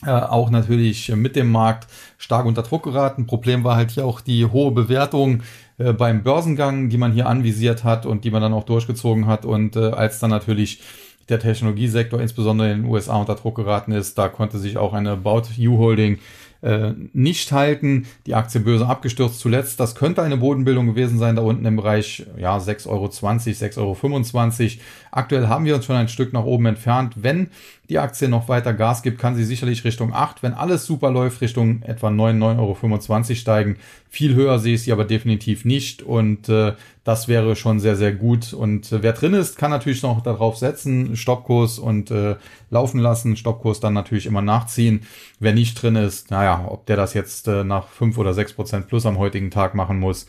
äh, auch natürlich mit dem Markt stark unter Druck geraten. Problem war halt hier auch die hohe Bewertung äh, beim Börsengang, die man hier anvisiert hat und die man dann auch durchgezogen hat. Und äh, als dann natürlich der Technologiesektor insbesondere in den USA unter Druck geraten ist, da konnte sich auch eine About You Holding äh, nicht halten. Die Aktie böse abgestürzt zuletzt. Das könnte eine Bodenbildung gewesen sein, da unten im Bereich ja, 6,20 Euro, 6,25 Euro. Aktuell haben wir uns schon ein Stück nach oben entfernt. Wenn die Aktie noch weiter Gas gibt, kann sie sicherlich Richtung 8, wenn alles super läuft, Richtung etwa 9, 9,25 Euro steigen. Viel höher sehe ich sie aber definitiv nicht und äh, das wäre schon sehr, sehr gut. Und äh, wer drin ist, kann natürlich noch darauf setzen, Stoppkurs und äh, laufen lassen, Stoppkurs dann natürlich immer nachziehen. Wer nicht drin ist, naja, ob der das jetzt äh, nach 5 oder 6 Prozent plus am heutigen Tag machen muss,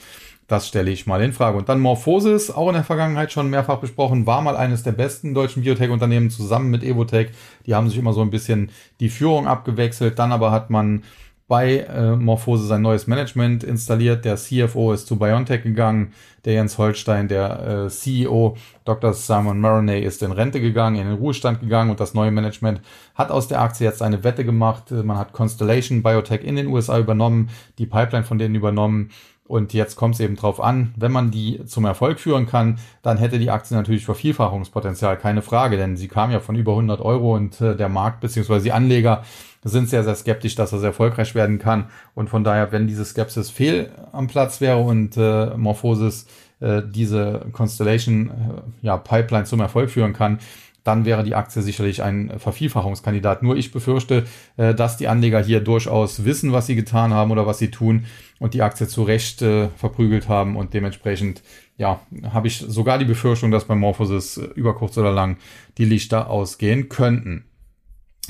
das stelle ich mal in Frage. Und dann Morphosis, auch in der Vergangenheit schon mehrfach besprochen, war mal eines der besten deutschen Biotech-Unternehmen zusammen mit Evotech. Die haben sich immer so ein bisschen die Führung abgewechselt. Dann aber hat man bei äh, Morphosis ein neues Management installiert. Der CFO ist zu BioNTech gegangen. Der Jens Holstein, der äh, CEO, Dr. Simon Maroney, ist in Rente gegangen, in den Ruhestand gegangen und das neue Management hat aus der Aktie jetzt eine Wette gemacht. Man hat Constellation Biotech in den USA übernommen, die Pipeline von denen übernommen und jetzt kommt es eben drauf an, wenn man die zum Erfolg führen kann, dann hätte die Aktie natürlich Vervielfachungspotenzial, keine Frage, denn sie kam ja von über 100 Euro und äh, der Markt bzw. die Anleger sind sehr, sehr skeptisch, dass das erfolgreich werden kann. Und von daher, wenn diese Skepsis fehl am Platz wäre und äh, Morphosis äh, diese Constellation äh, ja, Pipeline zum Erfolg führen kann, dann wäre die Aktie sicherlich ein Vervielfachungskandidat. Nur ich befürchte, äh, dass die Anleger hier durchaus wissen, was sie getan haben oder was sie tun und die Aktie zu Recht äh, verprügelt haben und dementsprechend ja, habe ich sogar die Befürchtung, dass bei Morphosis äh, über kurz oder lang die Lichter ausgehen könnten.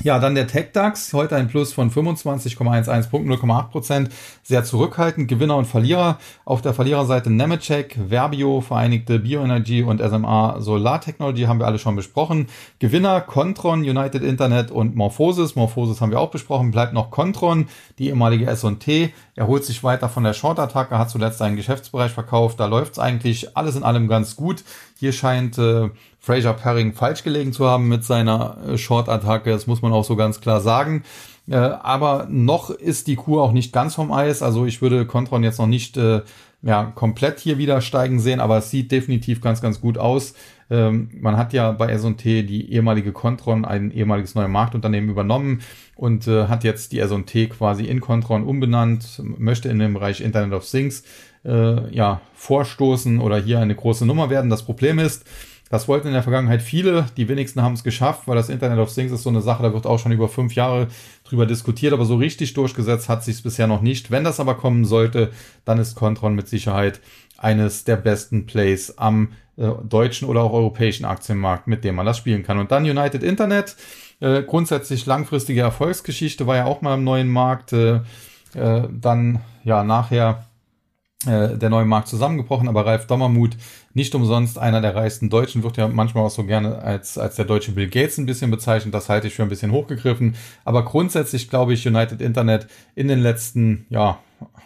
Ja, dann der TechDAX, heute ein Plus von 25,11 Punkten, 0,8 Prozent, sehr zurückhaltend. Gewinner und Verlierer. Auf der Verliererseite Nemetschek, Verbio, Vereinigte Bioenergie und SMA Solar Technology haben wir alle schon besprochen. Gewinner Contron, United Internet und Morphosis. Morphosis haben wir auch besprochen. Bleibt noch Contron, die ehemalige S&T. Erholt sich weiter von der Short-Attacke, hat zuletzt einen Geschäftsbereich verkauft. Da läuft's eigentlich alles in allem ganz gut. Hier scheint äh, Fraser Perring falsch gelegen zu haben mit seiner äh, Short-Attacke. Das muss man auch so ganz klar sagen. Äh, aber noch ist die Kur auch nicht ganz vom Eis. Also ich würde Contron jetzt noch nicht äh, ja, komplett hier wieder steigen sehen, aber es sieht definitiv ganz, ganz gut aus. Ähm, man hat ja bei S&T die ehemalige Contron, ein ehemaliges neues Marktunternehmen übernommen und hat jetzt die S&T quasi in Contron umbenannt, möchte in dem Bereich Internet of Things ja vorstoßen oder hier eine große Nummer werden. Das Problem ist, das wollten in der Vergangenheit viele, die wenigsten haben es geschafft, weil das Internet of Things ist so eine Sache, da wird auch schon über fünf Jahre drüber diskutiert, aber so richtig durchgesetzt hat sich bisher noch nicht. Wenn das aber kommen sollte, dann ist Contron mit Sicherheit eines der besten Plays am äh, deutschen oder auch europäischen Aktienmarkt, mit dem man das spielen kann. Und dann United Internet, äh, grundsätzlich langfristige Erfolgsgeschichte, war ja auch mal im neuen Markt, äh, äh dann ja nachher äh, der neue Markt zusammengebrochen, aber Ralf Dommermuth, nicht umsonst einer der reichsten Deutschen, wird ja manchmal auch so gerne als, als der deutsche Bill Gates ein bisschen bezeichnet. Das halte ich für ein bisschen hochgegriffen. Aber grundsätzlich glaube ich, United Internet in den letzten, ja,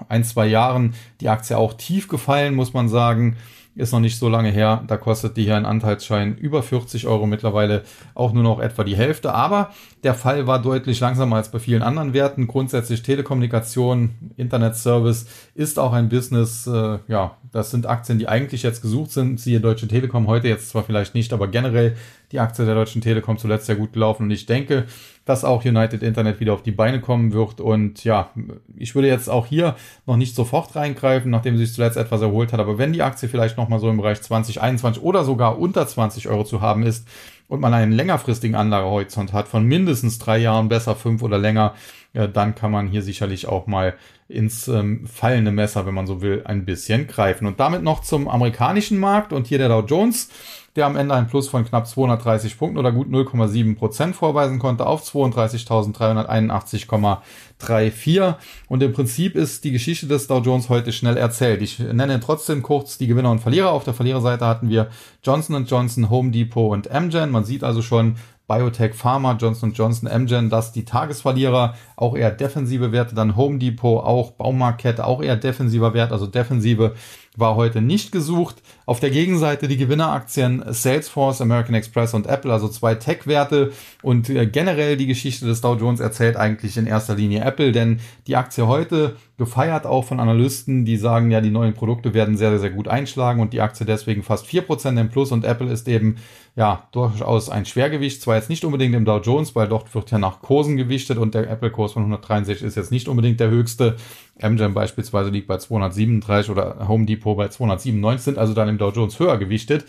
ein, zwei Jahren die Aktie auch tief gefallen, muss man sagen ist noch nicht so lange her. Da kostet die hier ein Anteilsschein über 40 Euro mittlerweile auch nur noch etwa die Hälfte. Aber der Fall war deutlich langsamer als bei vielen anderen Werten. Grundsätzlich Telekommunikation, Internetservice ist auch ein Business. Äh, ja, das sind Aktien, die eigentlich jetzt gesucht sind. Siehe Deutsche Telekom heute jetzt zwar vielleicht nicht, aber generell die Aktie der Deutschen Telekom zuletzt sehr gut gelaufen. Und ich denke, dass auch United Internet wieder auf die Beine kommen wird. Und ja, ich würde jetzt auch hier noch nicht sofort reingreifen, nachdem sie sich zuletzt etwas erholt hat. Aber wenn die Aktie vielleicht nochmal so im Bereich 20, 21 oder sogar unter 20 Euro zu haben ist und man einen längerfristigen Anlagehorizont hat von mindestens drei Jahren, besser fünf oder länger, ja, dann kann man hier sicherlich auch mal ins ähm, fallende Messer, wenn man so will, ein bisschen greifen. Und damit noch zum amerikanischen Markt und hier der Dow Jones der am Ende ein Plus von knapp 230 Punkten oder gut 0,7 Prozent vorweisen konnte auf 32.381,34. Und im Prinzip ist die Geschichte des Dow Jones heute schnell erzählt. Ich nenne trotzdem kurz die Gewinner und Verlierer. Auf der Verliererseite hatten wir Johnson Johnson, Home Depot und Amgen. Man sieht also schon, Biotech Pharma, Johnson Johnson, Amgen, das die Tagesverlierer, auch eher defensive Werte, dann Home Depot, auch Baumarktkette, auch eher defensiver Wert, also defensive war heute nicht gesucht. Auf der Gegenseite die Gewinneraktien Salesforce, American Express und Apple, also zwei Tech-Werte. Und äh, generell die Geschichte des Dow Jones erzählt eigentlich in erster Linie Apple, denn die Aktie heute gefeiert auch von Analysten, die sagen, ja, die neuen Produkte werden sehr, sehr gut einschlagen und die Aktie deswegen fast vier Prozent im Plus und Apple ist eben ja durchaus ein Schwergewicht, zwar jetzt nicht unbedingt im Dow Jones, weil dort wird ja nach Kursen gewichtet und der Apple-Kurs von 163 ist jetzt nicht unbedingt der höchste. MGM beispielsweise liegt bei 237 oder Home Depot bei 297, sind also dann im Dow Jones höher gewichtet.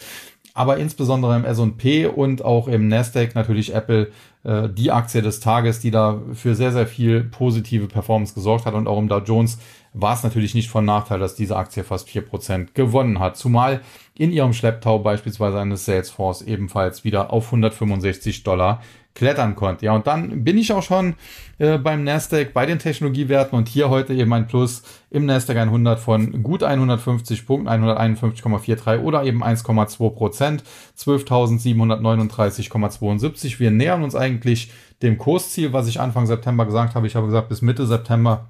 Aber insbesondere im S&P und auch im Nasdaq natürlich Apple äh, die Aktie des Tages, die da für sehr, sehr viel positive Performance gesorgt hat. Und auch im Dow Jones war es natürlich nicht von Nachteil, dass diese Aktie fast vier Prozent gewonnen hat. Zumal in ihrem Schlepptau beispielsweise eines Salesforce ebenfalls wieder auf 165 Dollar klettern konnte. Ja, und dann bin ich auch schon äh, beim Nasdaq bei den Technologiewerten und hier heute eben ein Plus im Nasdaq 100 von gut 150 Punkten, 151,43 oder eben 1,2 Prozent, 12.739,72. Wir nähern uns eigentlich dem Kursziel, was ich Anfang September gesagt habe. Ich habe gesagt, bis Mitte September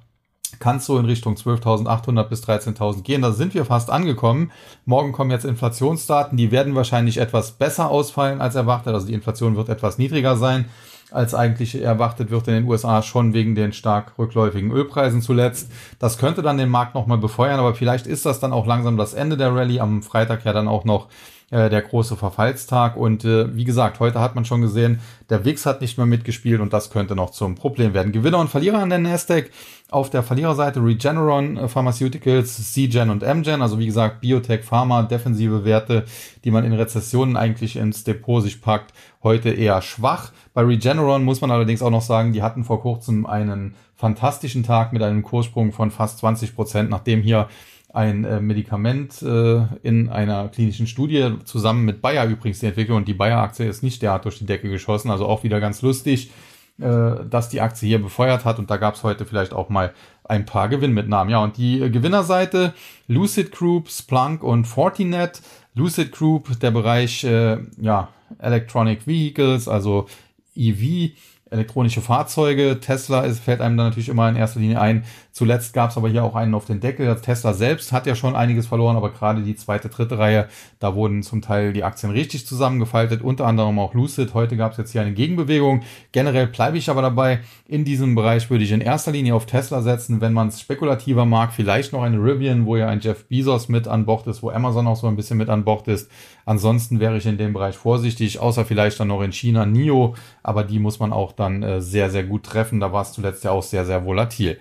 kann es so in Richtung 12.800 bis 13.000 gehen. Da sind wir fast angekommen. Morgen kommen jetzt Inflationsdaten. Die werden wahrscheinlich etwas besser ausfallen als erwartet. Also die Inflation wird etwas niedriger sein, als eigentlich erwartet wird in den USA, schon wegen den stark rückläufigen Ölpreisen zuletzt. Das könnte dann den Markt nochmal befeuern, aber vielleicht ist das dann auch langsam das Ende der Rallye. Am Freitag ja dann auch noch äh, der große Verfallstag. Und äh, wie gesagt, heute hat man schon gesehen, der WIX hat nicht mehr mitgespielt und das könnte noch zum Problem werden. Gewinner und Verlierer an der Nasdaq. Auf der Verliererseite Regeneron Pharmaceuticals, CGen und Mgen, also wie gesagt Biotech, Pharma, defensive Werte, die man in Rezessionen eigentlich ins Depot sich packt, heute eher schwach. Bei Regeneron muss man allerdings auch noch sagen, die hatten vor kurzem einen fantastischen Tag mit einem Kurssprung von fast 20 Prozent, nachdem hier ein äh, Medikament äh, in einer klinischen Studie zusammen mit Bayer übrigens die Entwicklung und die Bayer-Aktie ist nicht derart durch die Decke geschossen, also auch wieder ganz lustig, äh, dass die Aktie hier befeuert hat und da gab es heute vielleicht auch mal ein paar Gewinnmitnahmen. Ja, und die Gewinnerseite Lucid Group, Splunk und Fortinet. Lucid Group, der Bereich äh, ja, Electronic Vehicles, also EV, elektronische Fahrzeuge. Tesla ist, fällt einem dann natürlich immer in erster Linie ein. Zuletzt gab es aber hier auch einen auf den Deckel. Tesla selbst hat ja schon einiges verloren, aber gerade die zweite, dritte Reihe, da wurden zum Teil die Aktien richtig zusammengefaltet, unter anderem auch Lucid. Heute gab es jetzt hier eine Gegenbewegung. Generell bleibe ich aber dabei, in diesem Bereich würde ich in erster Linie auf Tesla setzen, wenn man es spekulativer mag. Vielleicht noch eine Rivian, wo ja ein Jeff Bezos mit an Bord ist, wo Amazon auch so ein bisschen mit an Bord ist. Ansonsten wäre ich in dem Bereich vorsichtig, außer vielleicht dann noch in China NIO, aber die muss man auch dann äh, sehr, sehr gut treffen. Da war es zuletzt ja auch sehr, sehr volatil.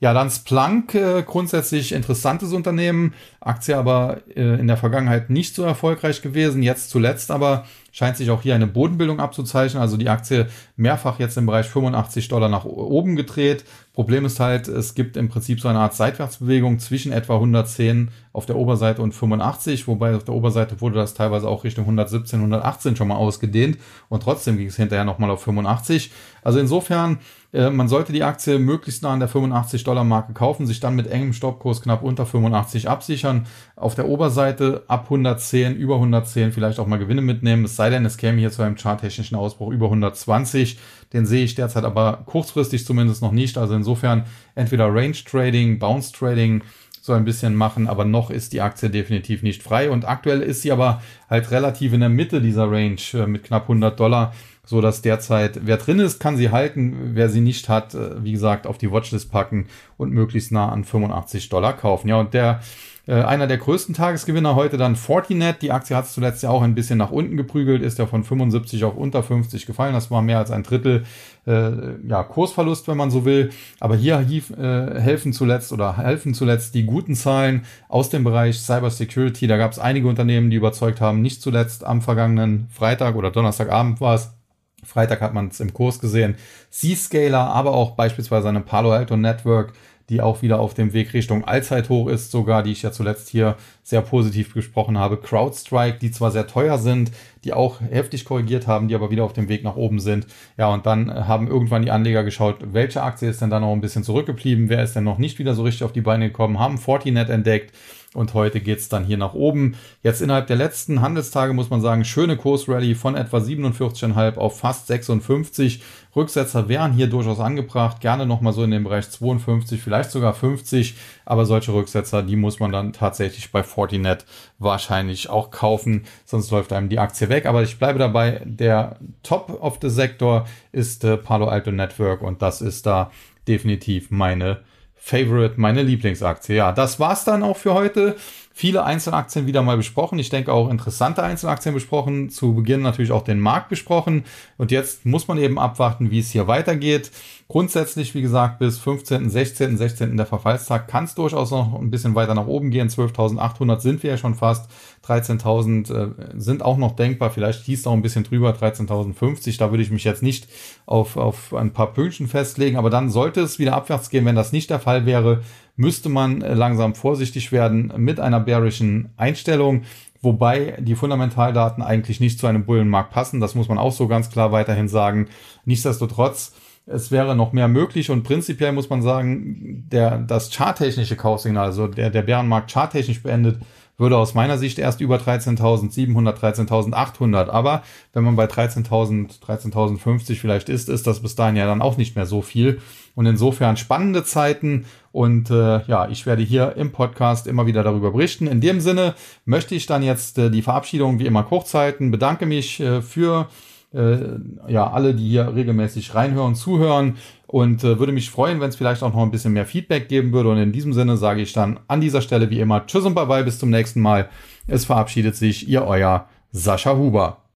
Ja, dann Splunk, äh, grundsätzlich interessantes Unternehmen, Aktie aber äh, in der Vergangenheit nicht so erfolgreich gewesen, jetzt zuletzt aber scheint sich auch hier eine Bodenbildung abzuzeichnen. Also die Aktie mehrfach jetzt im Bereich 85 Dollar nach oben gedreht. Problem ist halt, es gibt im Prinzip so eine Art Seitwärtsbewegung zwischen etwa 110 auf der Oberseite und 85, wobei auf der Oberseite wurde das teilweise auch Richtung 117, 118 schon mal ausgedehnt und trotzdem ging es hinterher nochmal auf 85. Also insofern, äh, man sollte die Aktie möglichst nah an der 85 Dollar Marke kaufen, sich dann mit engem Stoppkurs knapp unter 85 absichern. Auf der Oberseite ab 110, über 110 vielleicht auch mal Gewinne mitnehmen. Es sei sei denn, es käme hier zu einem charttechnischen Ausbruch über 120. Den sehe ich derzeit aber kurzfristig zumindest noch nicht. Also insofern entweder Range Trading, Bounce Trading so ein bisschen machen, aber noch ist die Aktie definitiv nicht frei. Und aktuell ist sie aber halt relativ in der Mitte dieser Range äh, mit knapp 100 Dollar so dass derzeit wer drin ist, kann sie halten, wer sie nicht hat, äh, wie gesagt, auf die Watchlist packen und möglichst nah an 85 Dollar kaufen. Ja, und der äh, einer der größten Tagesgewinner heute dann Fortinet. Die Aktie hat es zuletzt ja auch ein bisschen nach unten geprügelt, ist ja von 75 auf unter 50 gefallen. Das war mehr als ein Drittel äh, ja, Kursverlust, wenn man so will. Aber hier hief, äh, helfen zuletzt oder helfen zuletzt die guten Zahlen aus dem Bereich Cybersecurity. Da gab es einige Unternehmen, die überzeugt haben, nicht zuletzt am vergangenen Freitag oder Donnerstagabend war es. Freitag hat man es im Kurs gesehen. C-Scaler, aber auch beispielsweise eine Palo Alto Network die auch wieder auf dem Weg Richtung Allzeithoch ist, sogar, die ich ja zuletzt hier sehr positiv gesprochen habe. CrowdStrike, die zwar sehr teuer sind, die auch heftig korrigiert haben, die aber wieder auf dem Weg nach oben sind. Ja, und dann haben irgendwann die Anleger geschaut, welche Aktie ist denn da noch ein bisschen zurückgeblieben, wer ist denn noch nicht wieder so richtig auf die Beine gekommen, haben Fortinet entdeckt, und heute geht's dann hier nach oben. Jetzt innerhalb der letzten Handelstage muss man sagen, schöne Kursrally von etwa 47,5 auf fast 56. Rücksetzer wären hier durchaus angebracht, gerne nochmal so in dem Bereich 52, vielleicht sogar 50, aber solche Rücksetzer, die muss man dann tatsächlich bei Fortinet wahrscheinlich auch kaufen, sonst läuft einem die Aktie weg. Aber ich bleibe dabei, der Top of the Sektor ist äh, Palo Alto Network und das ist da definitiv meine Favorite, meine Lieblingsaktie. Ja, das war's dann auch für heute. Viele Einzelaktien wieder mal besprochen. Ich denke auch interessante Einzelaktien besprochen. Zu Beginn natürlich auch den Markt besprochen. Und jetzt muss man eben abwarten, wie es hier weitergeht. Grundsätzlich, wie gesagt, bis 15., 16., 16. der Verfallstag kann es durchaus noch ein bisschen weiter nach oben gehen. 12.800 sind wir ja schon fast. 13.000 äh, sind auch noch denkbar. Vielleicht hieß es auch ein bisschen drüber. 13.050. Da würde ich mich jetzt nicht auf, auf ein paar Pünktchen festlegen. Aber dann sollte es wieder abwärts gehen. Wenn das nicht der Fall wäre, müsste man äh, langsam vorsichtig werden mit einer bärischen Einstellung wobei die Fundamentaldaten eigentlich nicht zu einem Bullenmarkt passen. Das muss man auch so ganz klar weiterhin sagen. Nichtsdestotrotz es wäre noch mehr möglich und prinzipiell muss man sagen, der, das charttechnische Kaufsignal, also der, der Bärenmarkt charttechnisch beendet, würde aus meiner Sicht erst über 13.700, 13.800. Aber wenn man bei 13.000, 13.050 vielleicht ist, ist das bis dahin ja dann auch nicht mehr so viel. Und insofern spannende Zeiten. Und äh, ja, ich werde hier im Podcast immer wieder darüber berichten. In dem Sinne möchte ich dann jetzt äh, die Verabschiedung wie immer kurz halten. Bedanke mich äh, für äh, ja, alle, die hier regelmäßig reinhören, zuhören und äh, würde mich freuen, wenn es vielleicht auch noch ein bisschen mehr Feedback geben würde. Und in diesem Sinne sage ich dann an dieser Stelle wie immer Tschüss und Bye-bye, bis zum nächsten Mal. Es verabschiedet sich Ihr Euer Sascha Huber.